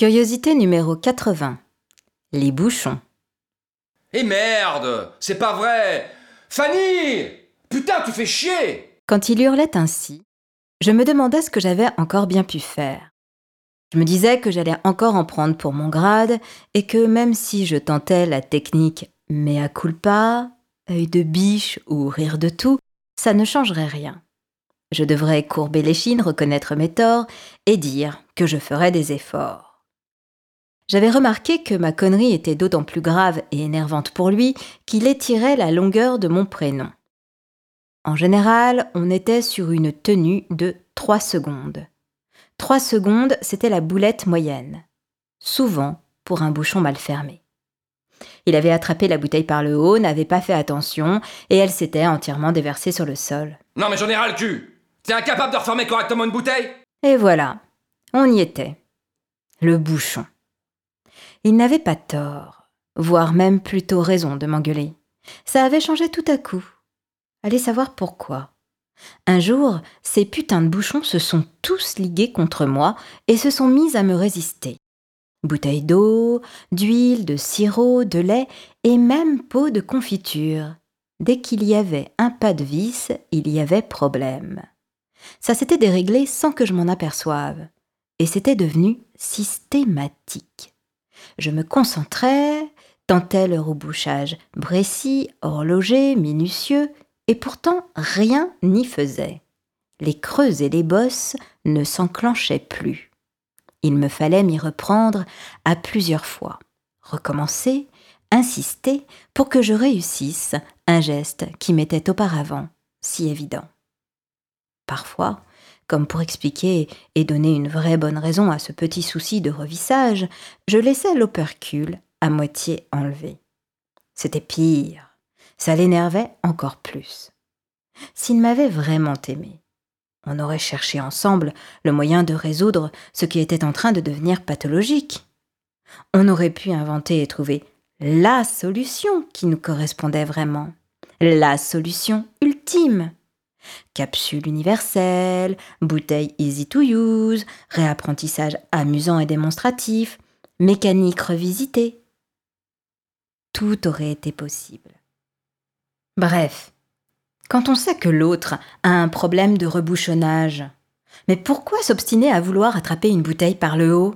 Curiosité numéro 80. Les bouchons. Eh merde C'est pas vrai Fanny Putain, tu fais chier Quand il hurlait ainsi, je me demandais ce que j'avais encore bien pu faire. Je me disais que j'allais encore en prendre pour mon grade et que même si je tentais la technique mea culpa, œil de biche ou rire de tout, ça ne changerait rien. Je devrais courber l'échine, reconnaître mes torts et dire que je ferais des efforts. J'avais remarqué que ma connerie était d'autant plus grave et énervante pour lui qu'il étirait la longueur de mon prénom. En général, on était sur une tenue de 3 secondes. 3 secondes, c'était la boulette moyenne. Souvent pour un bouchon mal fermé. Il avait attrapé la bouteille par le haut, n'avait pas fait attention, et elle s'était entièrement déversée sur le sol. Non mais j'en ai ras le cul T'es incapable de refermer correctement une bouteille? Et voilà, on y était. Le bouchon. Il n'avait pas tort, voire même plutôt raison de m'engueuler. Ça avait changé tout à coup. Allez savoir pourquoi. Un jour, ces putains de bouchons se sont tous ligués contre moi et se sont mis à me résister. Bouteilles d'eau, d'huile, de sirop, de lait et même pot de confiture. Dès qu'il y avait un pas de vis, il y avait problème. Ça s'était déréglé sans que je m'en aperçoive, et c'était devenu systématique. Je me concentrais, tentais le rebouchage précis, horloger, minutieux, et pourtant rien n'y faisait. Les creux et les bosses ne s'enclenchaient plus. Il me fallait m'y reprendre à plusieurs fois, recommencer, insister pour que je réussisse un geste qui m'était auparavant si évident. Parfois, comme pour expliquer et donner une vraie bonne raison à ce petit souci de revissage, je laissais l'opercule à moitié enlevé. C'était pire. Ça l'énervait encore plus. S'il m'avait vraiment aimé, on aurait cherché ensemble le moyen de résoudre ce qui était en train de devenir pathologique. On aurait pu inventer et trouver la solution qui nous correspondait vraiment, la solution ultime. Capsule universelle, bouteille easy to use, réapprentissage amusant et démonstratif, mécanique revisitée. Tout aurait été possible. Bref, quand on sait que l'autre a un problème de rebouchonnage, mais pourquoi s'obstiner à vouloir attraper une bouteille par le haut?